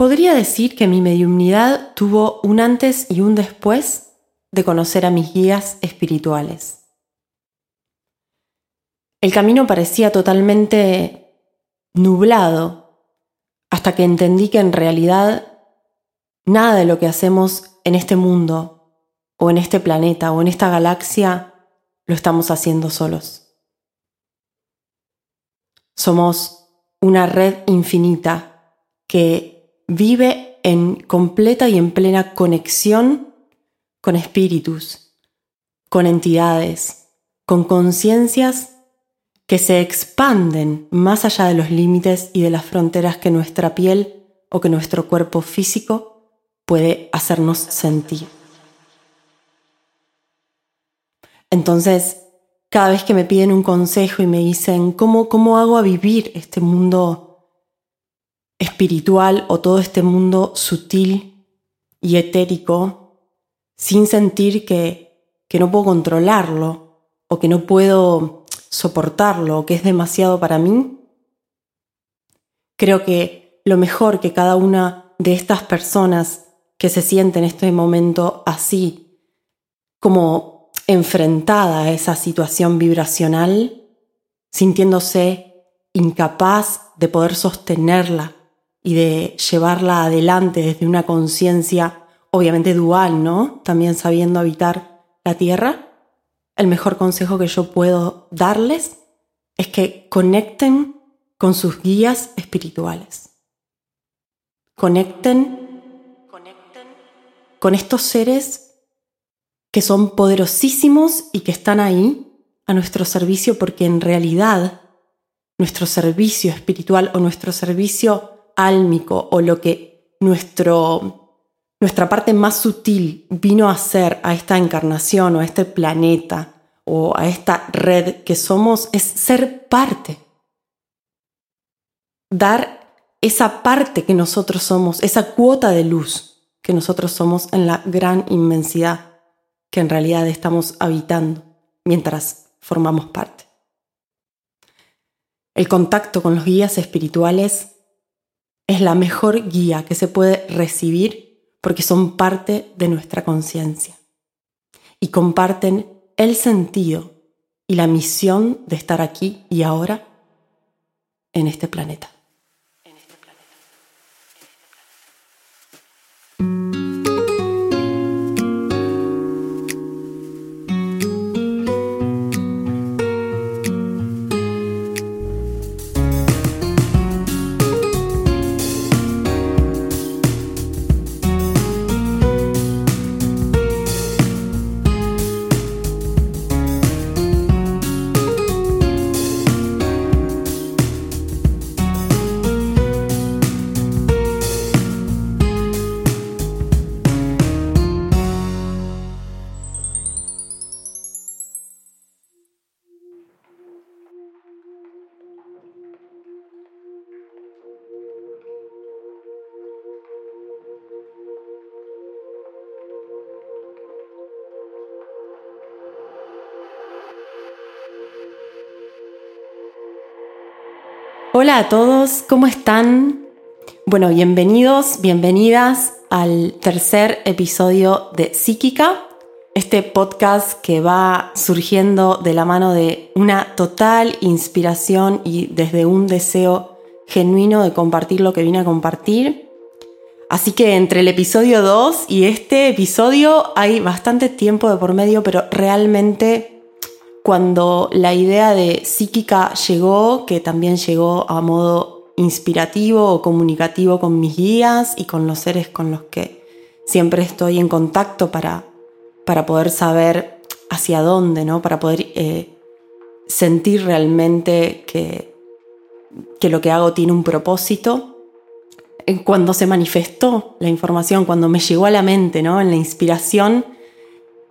Podría decir que mi mediumnidad tuvo un antes y un después de conocer a mis guías espirituales. El camino parecía totalmente nublado hasta que entendí que en realidad nada de lo que hacemos en este mundo o en este planeta o en esta galaxia lo estamos haciendo solos. Somos una red infinita que vive en completa y en plena conexión con espíritus, con entidades, con conciencias que se expanden más allá de los límites y de las fronteras que nuestra piel o que nuestro cuerpo físico puede hacernos sentir. Entonces, cada vez que me piden un consejo y me dicen, ¿cómo, cómo hago a vivir este mundo espiritual o todo este mundo sutil y etérico sin sentir que, que no puedo controlarlo o que no puedo soportarlo o que es demasiado para mí? Creo que lo mejor que cada una de estas personas que se siente en este momento así, como enfrentada a esa situación vibracional, sintiéndose incapaz de poder sostenerla y de llevarla adelante desde una conciencia obviamente dual, ¿no? También sabiendo habitar la tierra, el mejor consejo que yo puedo darles es que conecten con sus guías espirituales. Conecten, conecten con estos seres que son poderosísimos y que están ahí a nuestro servicio porque en realidad nuestro servicio espiritual o nuestro servicio álmico o lo que nuestro, nuestra parte más sutil vino a ser a esta encarnación o a este planeta o a esta red que somos es ser parte. Dar esa parte que nosotros somos, esa cuota de luz que nosotros somos en la gran inmensidad que en realidad estamos habitando mientras formamos parte. El contacto con los guías espirituales es la mejor guía que se puede recibir porque son parte de nuestra conciencia y comparten el sentido y la misión de estar aquí y ahora en este planeta. Hola a todos, ¿cómo están? Bueno, bienvenidos, bienvenidas al tercer episodio de Psíquica, este podcast que va surgiendo de la mano de una total inspiración y desde un deseo genuino de compartir lo que vine a compartir. Así que entre el episodio 2 y este episodio hay bastante tiempo de por medio, pero realmente cuando la idea de psíquica llegó, que también llegó a modo inspirativo o comunicativo con mis guías y con los seres con los que siempre estoy en contacto para, para poder saber hacia dónde, ¿no? para poder eh, sentir realmente que, que lo que hago tiene un propósito. Eh, cuando se manifestó la información, cuando me llegó a la mente, ¿no? en la inspiración,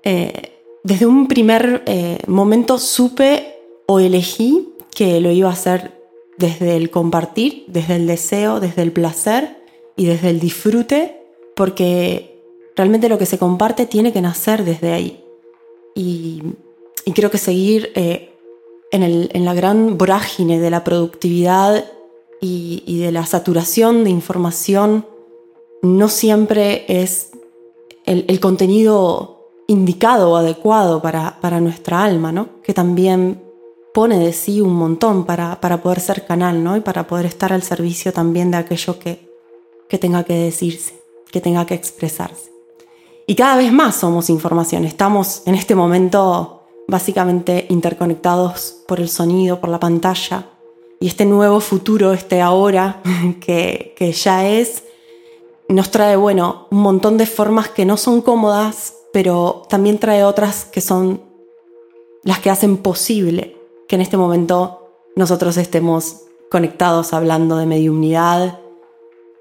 eh, desde un primer eh, momento supe o elegí que lo iba a hacer desde el compartir, desde el deseo, desde el placer y desde el disfrute, porque realmente lo que se comparte tiene que nacer desde ahí. Y, creo que seguir eh, en, la gran vorágine de la productividad y de la saturación de información no siempre es el, contenido indicado o adecuado para, para, nuestra alma, ¿no? Que también pone de sí un montón para, para, poder ser canal, ¿no? Y para poder estar al servicio también de aquello que, que tenga que decirse, que tenga que expresarse. Y cada vez más somos información. Estamos en este momento básicamente interconectados por el sonido, por la pantalla. Y este nuevo futuro, este ahora que, que ya es, nos trae, bueno, un montón de formas que no son cómodas, pero también trae otras que son las que hacen posible que en este momento nosotros estemos conectados hablando de mediunidad,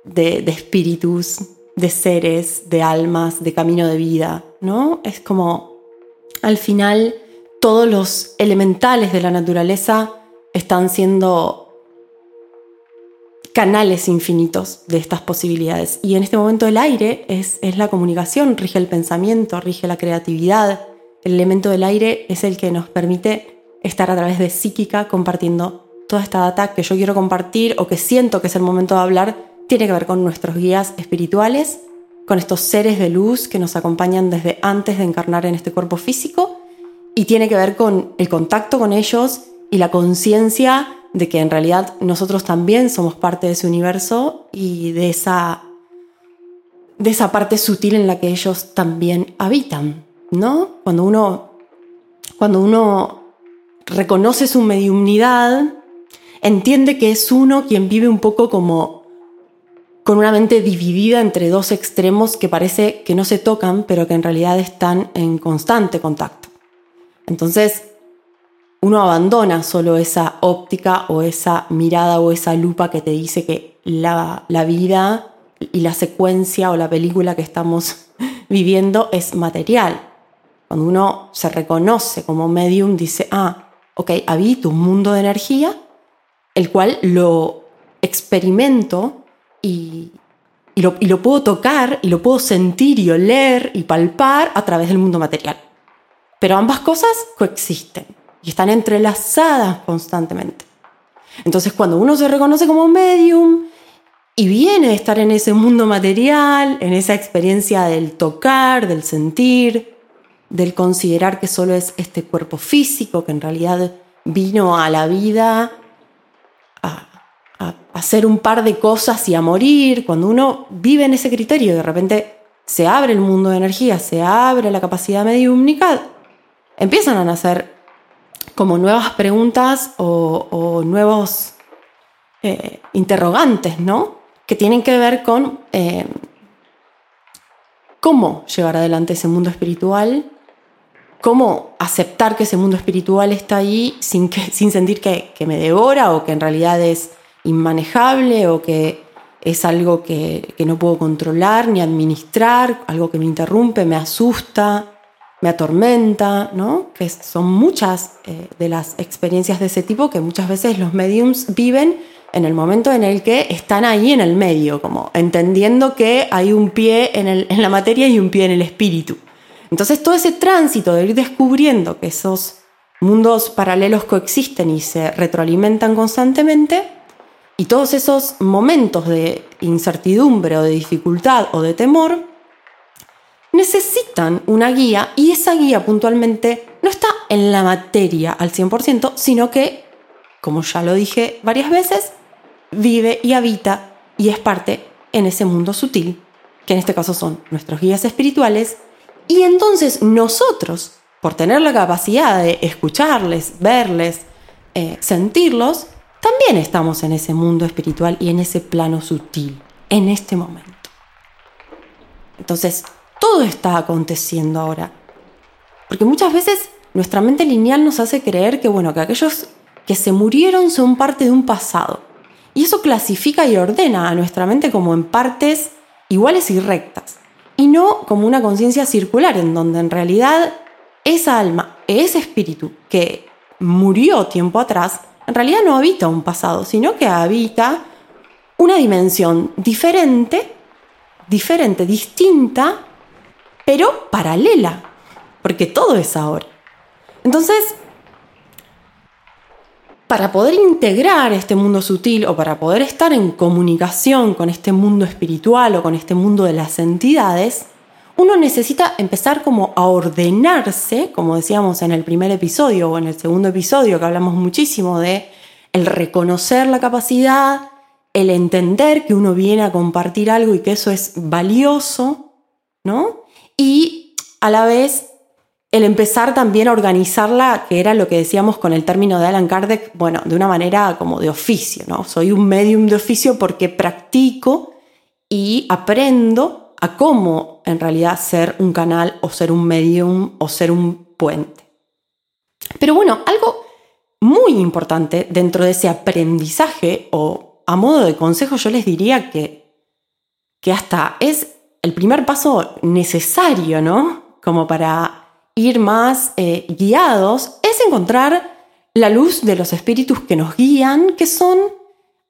de, de espíritus, de seres, de almas, de camino de vida, ¿no? Es como, al final, todos los elementales de la naturaleza están siendo canales infinitos de estas posibilidades. Y en este momento el aire es, es, la comunicación, rige el pensamiento, rige la creatividad. El elemento del aire es el que nos permite estar a través de psíquica compartiendo toda esta data que yo quiero compartir o que siento que es el momento de hablar. Tiene que ver con nuestros guías espirituales, con estos seres de luz que nos acompañan desde antes de encarnar en este cuerpo físico y tiene que ver con el contacto con ellos y la conciencia de que en realidad nosotros también somos parte de ese universo y de esa, de esa parte sutil en la que ellos también habitan, ¿no? Cuando uno, cuando uno reconoce su mediumnidad, entiende que es uno quien vive un poco como con una mente dividida entre dos extremos que parece que no se tocan, pero que en realidad están en constante contacto. Entonces, uno abandona solo esa óptica o esa mirada o esa lupa que te dice que la, vida y la secuencia o la película que estamos viviendo es material. Cuando uno se reconoce como medium, dice, ah, ok, habito un mundo de energía, el cual lo experimento y, lo, y lo puedo tocar y lo puedo sentir y oler y palpar a través del mundo material. Pero ambas cosas coexisten y están entrelazadas constantemente. Entonces cuando uno se reconoce como medium y viene de estar en ese mundo material, en esa experiencia del tocar, del sentir, del considerar que solo es este cuerpo físico, que en realidad vino a la vida a, hacer un par de cosas y a morir, cuando uno vive en ese criterio de repente se abre el mundo de energía, se abre la capacidad mediúmnica, empiezan a nacer como nuevas preguntas o, nuevos eh, interrogantes, ¿no? Que tienen que ver con eh, cómo llevar adelante ese mundo espiritual, cómo aceptar que ese mundo espiritual está ahí sin, que, sin sentir que, me devora o que en realidad es inmanejable o que es algo que, que, no puedo controlar ni administrar, algo que me interrumpe, me asusta me atormenta, ¿no? Que son muchas eh, de las experiencias de ese tipo que muchas veces los mediums viven en el momento en el que están ahí en el medio, como entendiendo que hay un pie en, en la materia y un pie en el espíritu. Entonces todo ese tránsito de ir descubriendo que esos mundos paralelos coexisten y se retroalimentan constantemente, y todos esos momentos de incertidumbre o de dificultad o de temor, necesitan una guía y esa guía puntualmente no está en la materia al 100%, sino que, como ya lo dije varias veces, vive y habita y es parte en ese mundo sutil, que en este caso son nuestros guías espirituales, y entonces nosotros, por tener la capacidad de escucharles, verles, eh, sentirlos, también estamos en ese mundo espiritual y en ese plano sutil, en este momento. Entonces, todo está aconteciendo ahora. Porque muchas veces nuestra mente lineal nos hace creer que, bueno, que aquellos que se murieron son parte de un pasado. Y eso clasifica y ordena a nuestra mente como en partes iguales y rectas. Y no como una conciencia circular en donde en realidad esa alma, ese espíritu que murió tiempo atrás, en realidad no habita un pasado, sino que habita una dimensión diferente, diferente, distinta pero paralela, porque todo es ahora. Entonces, para poder integrar este mundo sutil o para poder estar en comunicación con este mundo espiritual o con este mundo de las entidades, uno necesita empezar como a ordenarse, como decíamos en el primer episodio o en el segundo episodio que hablamos muchísimo de el reconocer la capacidad, el entender que uno viene a compartir algo y que eso es valioso, ¿no? Y a la vez el empezar también a organizarla, que era lo que decíamos con el término de Alan Kardec, bueno, de una manera como de oficio, ¿no? Soy un medium de oficio porque practico y aprendo a cómo en realidad ser un canal o ser un medium o ser un puente. Pero bueno, algo muy importante dentro de ese aprendizaje o a modo de consejo yo les diría que, que hasta es el primer paso necesario, ¿no? Como para ir más eh, guiados, es encontrar la luz de los espíritus que nos guían, que son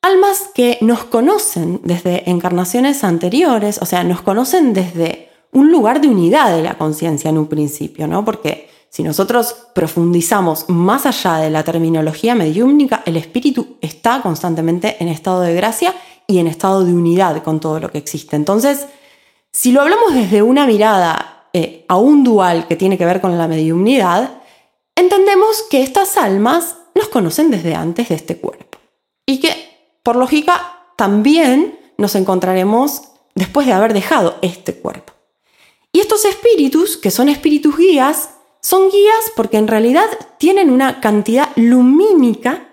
almas que nos conocen desde encarnaciones anteriores, o sea, nos conocen desde un lugar de unidad de la conciencia en un principio, ¿no? Porque si nosotros profundizamos más allá de la terminología mediúmnica, el espíritu está constantemente en estado de gracia y en estado de unidad con todo lo que existe. Entonces, si lo hablamos desde una mirada eh, a un dual que tiene que ver con la mediumnidad, entendemos que estas almas nos conocen desde antes de este cuerpo y que por lógica, también nos encontraremos después de haber dejado este cuerpo. Y estos espíritus, que son espíritus guías, son guías porque en realidad tienen una cantidad lumínica,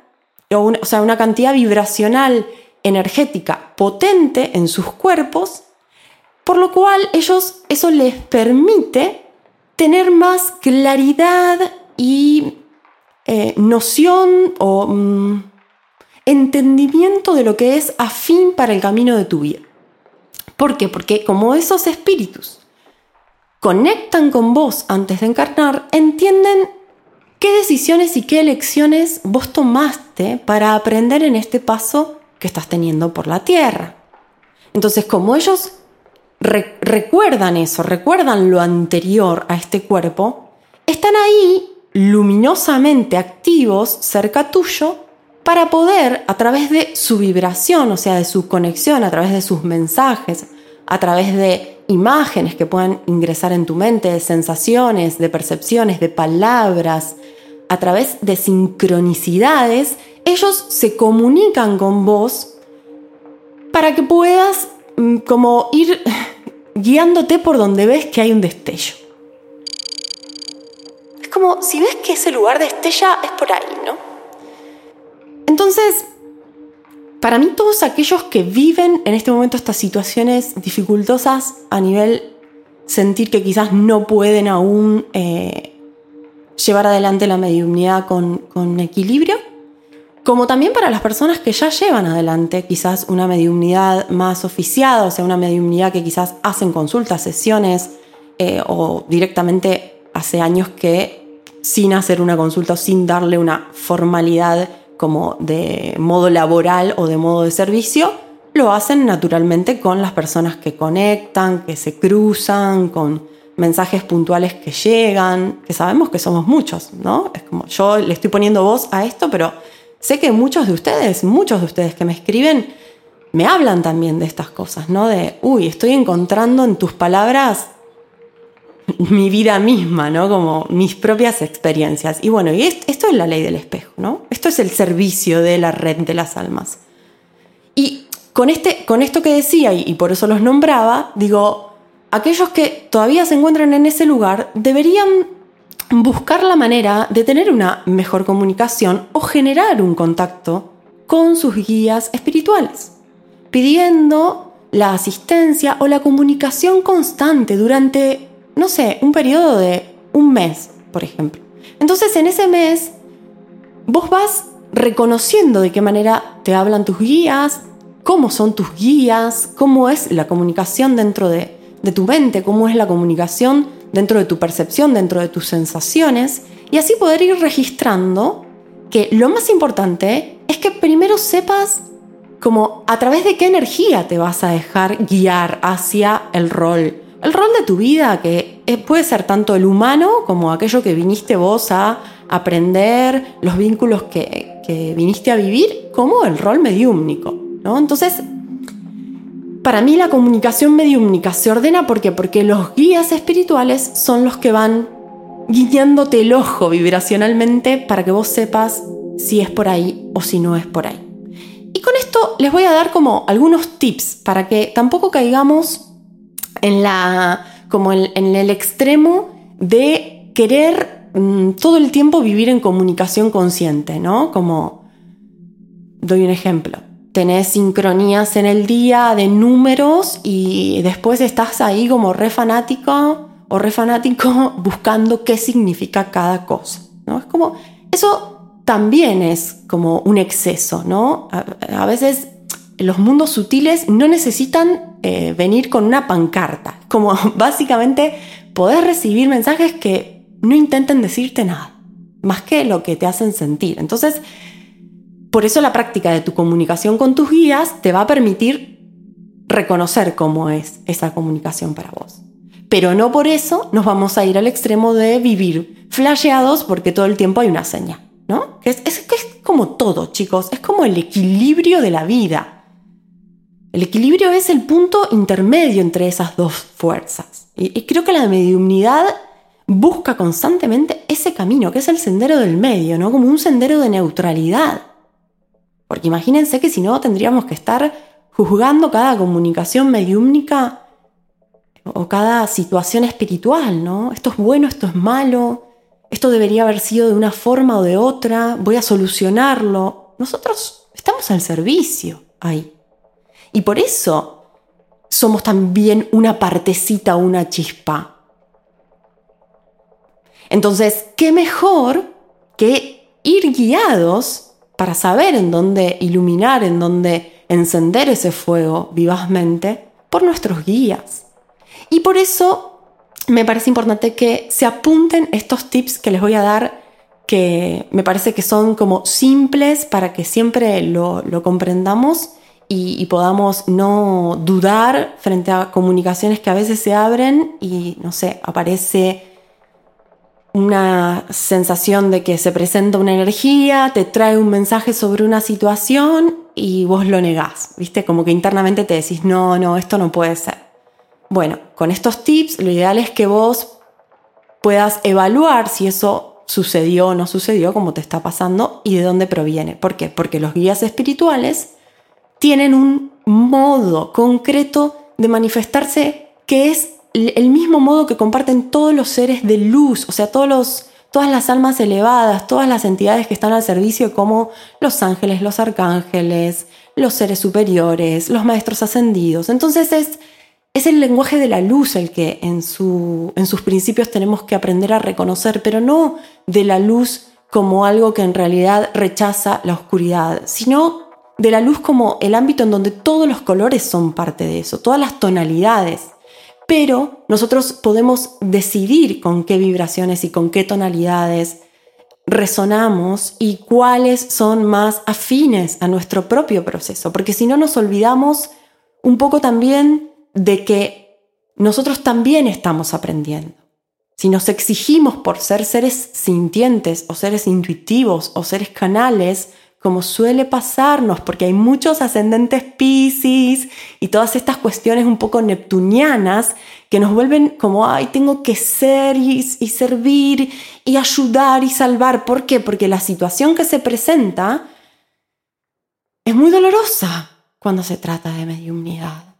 o, sea, una cantidad vibracional energética potente en sus cuerpos, por lo cual ellos eso les permite tener más claridad y eh, noción o mm, entendimiento de lo que es afín para el camino de tu vida. ¿Por qué? Porque como esos espíritus conectan con vos antes de encarnar, entienden qué decisiones y qué elecciones vos tomaste para aprender en este paso que estás teniendo por la tierra. Entonces, como ellos recuerdan eso, recuerdan lo anterior a este cuerpo, están ahí luminosamente activos cerca tuyo para poder, a través de su vibración, o sea, de su conexión, a través de sus mensajes, a través de imágenes que puedan ingresar en tu mente, de sensaciones, de percepciones, de palabras, a través de sincronicidades, ellos se comunican con vos para que puedas mm, como ir guiándote por donde ves que hay un destello. Es como si ves que ese lugar de estella es por ahí, ¿no? Entonces, para mí todos aquellos que viven en este momento estas situaciones dificultosas a nivel sentir que quizás no pueden aún eh, llevar adelante la mediunidad con, con equilibrio, como también para las personas que ya llevan adelante quizás una mediunidad más oficiada, o sea, una mediunidad que quizás hacen consultas, sesiones, eh, o directamente hace años que sin hacer una consulta o sin darle una formalidad como de modo laboral o de modo de servicio, lo hacen naturalmente con las personas que conectan, que se cruzan, con mensajes puntuales que llegan, que sabemos que somos muchos, ¿no? Es como yo le estoy poniendo voz a esto, pero sé que muchos de ustedes, muchos de ustedes que me escriben, me hablan también de estas cosas, ¿no? De, uy, estoy encontrando en tus palabras mi vida misma, ¿no? Como mis propias experiencias. Y bueno, y esto es la ley del espejo, ¿no? Esto es el servicio de la red de las almas. Y con, este, con esto que decía, y, por eso los nombraba, digo, aquellos que todavía se encuentran en ese lugar deberían buscar la manera de tener una mejor comunicación o generar un contacto con sus guías espirituales, pidiendo la asistencia o la comunicación constante durante no sé, un periodo de un mes, por ejemplo. Entonces en ese mes vos vas reconociendo de qué manera te hablan tus guías, cómo son tus guías, cómo es la comunicación dentro de, tu mente, cómo es la comunicación dentro de tu percepción, dentro de tus sensaciones, y así poder ir registrando que lo más importante es que primero sepas como a través de qué energía te vas a dejar guiar hacia el rol el rol de tu vida, que puede ser tanto el humano como aquello que viniste vos a aprender, los vínculos que, que viniste a vivir como el rol mediúmnico, ¿no? Entonces, para mí la comunicación mediúmnica se ordena porque porque los guías espirituales son los que van guiñándote el ojo vibracionalmente para que vos sepas si es por ahí o si no es por ahí. Y con esto les voy a dar como algunos tips para que tampoco caigamos en la como en, el extremo de querer mm, todo el tiempo vivir en comunicación consciente, ¿no? Como doy un ejemplo. Tenés sincronías en el día de números y después estás ahí como re fanático o re fanático buscando qué significa cada cosa, ¿no? Es como eso también es como un exceso, ¿no? A, veces los mundos sutiles no necesitan eh, venir con una pancarta, como básicamente poder recibir mensajes que no intenten decirte nada, más que lo que te hacen sentir. Entonces, por eso la práctica de tu comunicación con tus guías te va a permitir reconocer cómo es esa comunicación para vos. Pero no por eso nos vamos a ir al extremo de vivir flasheados porque todo el tiempo hay una seña. ¿no? Es, es, como todo, chicos, es como el equilibrio de la vida. El equilibrio es el punto intermedio entre esas dos fuerzas. Y, creo que la mediumnidad busca constantemente ese camino, que es el sendero del medio, ¿no? Como un sendero de neutralidad. Porque imagínense que si no tendríamos que estar juzgando cada comunicación mediúmnica o cada situación espiritual, ¿no? Esto es bueno, esto es malo, esto debería haber sido de una forma o de otra, voy a solucionarlo. Nosotros estamos al servicio ahí. Y por eso somos también una partecita, una chispa. Entonces, ¿qué mejor que ir guiados para saber en dónde iluminar, en dónde encender ese fuego vivazmente por nuestros guías? Y por eso me parece importante que se apunten estos tips que les voy a dar, que me parece que son como simples para que siempre lo, comprendamos y, y, podamos no dudar frente a comunicaciones que a veces se abren y, no sé, aparece una sensación de que se presenta una energía, te trae un mensaje sobre una situación y vos lo negás, ¿viste? Como que internamente te decís, no, no, esto no puede ser. Bueno, con estos tips lo ideal es que vos puedas evaluar si eso sucedió o no sucedió, como te está pasando, y de dónde proviene. ¿Por qué? Porque los guías espirituales tienen un modo concreto de manifestarse que es el mismo modo que comparten todos los seres de luz, o sea, todos todas las almas elevadas, todas las entidades que están al servicio, como los ángeles, los arcángeles, los seres superiores, los maestros ascendidos. Entonces es es el lenguaje de la luz el que en, en sus principios tenemos que aprender a reconocer, pero no de la luz como algo que en realidad rechaza la oscuridad, sino de la luz como el ámbito en donde todos los colores son parte de eso, todas las tonalidades. Pero nosotros podemos decidir con qué vibraciones y con qué tonalidades resonamos y cuáles son más afines a nuestro propio proceso, porque si no nos olvidamos un poco también de que nosotros también estamos aprendiendo. Si nos exigimos por ser seres sintientes o seres intuitivos o seres canales, como suele pasarnos, porque hay muchos ascendentes Pisces y todas estas cuestiones un poco neptunianas que nos vuelven como, ay, tengo que ser y, servir y ayudar y salvar. ¿Por qué? Porque la situación que se presenta es muy dolorosa cuando se trata de mediunidad.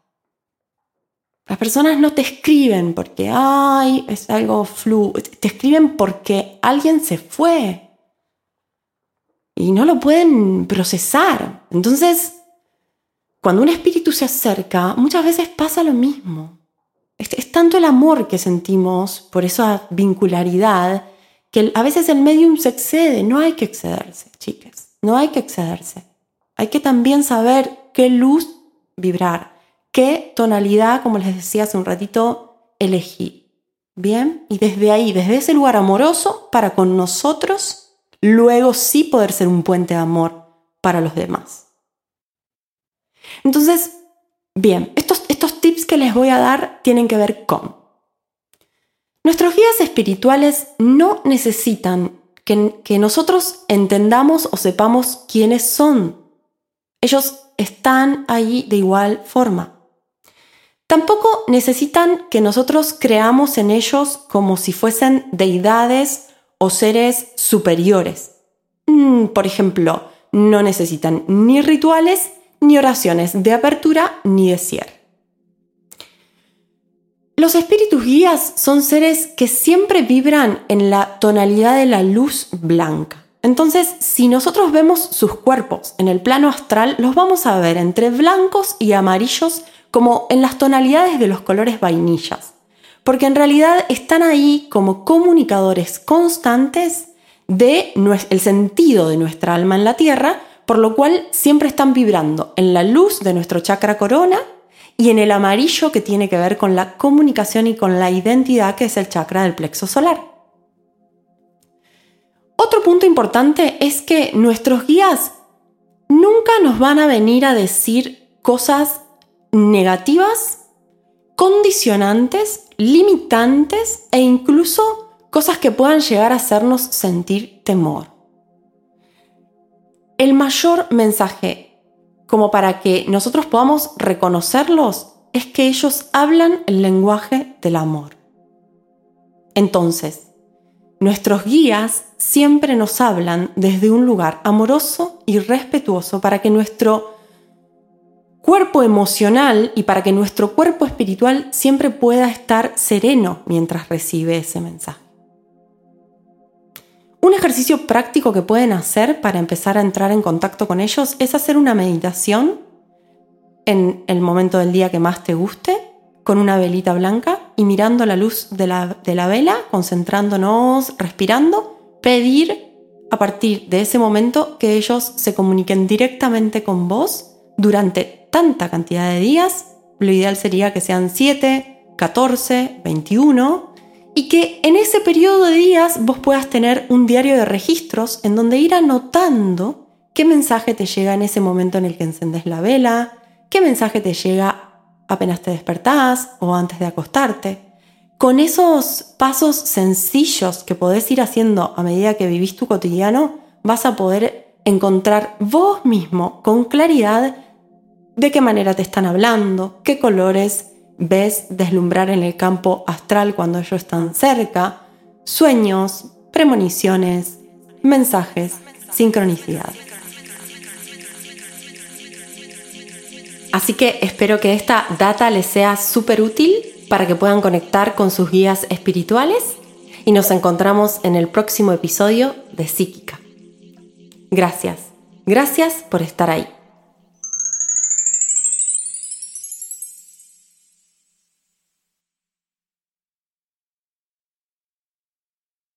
Las personas no te escriben porque, ay, es algo flu, te escriben porque alguien se fue y no lo pueden procesar. Entonces, cuando un espíritu se acerca, muchas veces pasa lo mismo. Es, tanto el amor que sentimos por esa vincularidad que a veces el medium se excede. No hay que excederse, chicas. No hay que excederse. Hay que también saber qué luz vibrar qué tonalidad, como les decía hace un ratito, elegí. Bien, y desde ahí, desde ese lugar amoroso para con nosotros, luego sí poder ser un puente de amor para los demás. Entonces, bien, estos, estos tips que les voy a dar tienen que ver con... Nuestros guías espirituales no necesitan que, que nosotros entendamos o sepamos quiénes son. Ellos están ahí de igual forma. Tampoco necesitan que nosotros creamos en ellos como si fuesen deidades o seres superiores. Mm, por ejemplo, no necesitan ni rituales, ni oraciones de apertura, ni de cierre. Los espíritus guías son seres que siempre vibran en la tonalidad de la luz blanca. Entonces, si nosotros vemos sus cuerpos en el plano astral, los vamos a ver entre blancos y amarillos como en las tonalidades de los colores vainillas, porque en realidad están ahí como comunicadores constantes de el sentido de nuestra alma en la Tierra, por lo cual siempre están vibrando en la luz de nuestro chakra corona y en el amarillo que tiene que ver con la comunicación y con la identidad que es el chakra del plexo solar. Otro punto importante es que nuestros guías nunca nos van a venir a decir cosas negativas, condicionantes, limitantes e incluso cosas que puedan llegar a hacernos sentir temor. El mayor mensaje como para que nosotros podamos reconocerlos es que ellos hablan el lenguaje del amor. Entonces, Nuestros guías siempre nos hablan desde un lugar amoroso y respetuoso para que nuestro cuerpo emocional y para que nuestro cuerpo espiritual siempre pueda estar sereno mientras recibe ese mensaje. Un ejercicio práctico que pueden hacer para empezar a entrar en contacto con ellos es hacer una meditación en el momento del día que más te guste con una velita blanca y mirando la luz de la, de la vela, concentrándonos, respirando, pedir a partir de ese momento que ellos se comuniquen directamente con vos durante tanta cantidad de días. Lo ideal sería que sean 7, 14, 21 y que en ese periodo de días vos puedas tener un diario de registros en donde ir anotando qué mensaje te llega en ese momento en el que encendes la vela, qué mensaje te llega apenas te despertás o antes de acostarte. Con esos pasos sencillos que podés ir haciendo a medida que vivís tu cotidiano, vas a poder encontrar vos mismo con claridad de qué manera te están hablando, qué colores ves deslumbrar en el campo astral cuando ellos están cerca, sueños, premoniciones, mensajes, sincronicidad. Así que espero que esta data les sea súper útil para que puedan conectar con sus guías espirituales y nos encontramos en el próximo episodio de Psíquica. Gracias, gracias por estar ahí.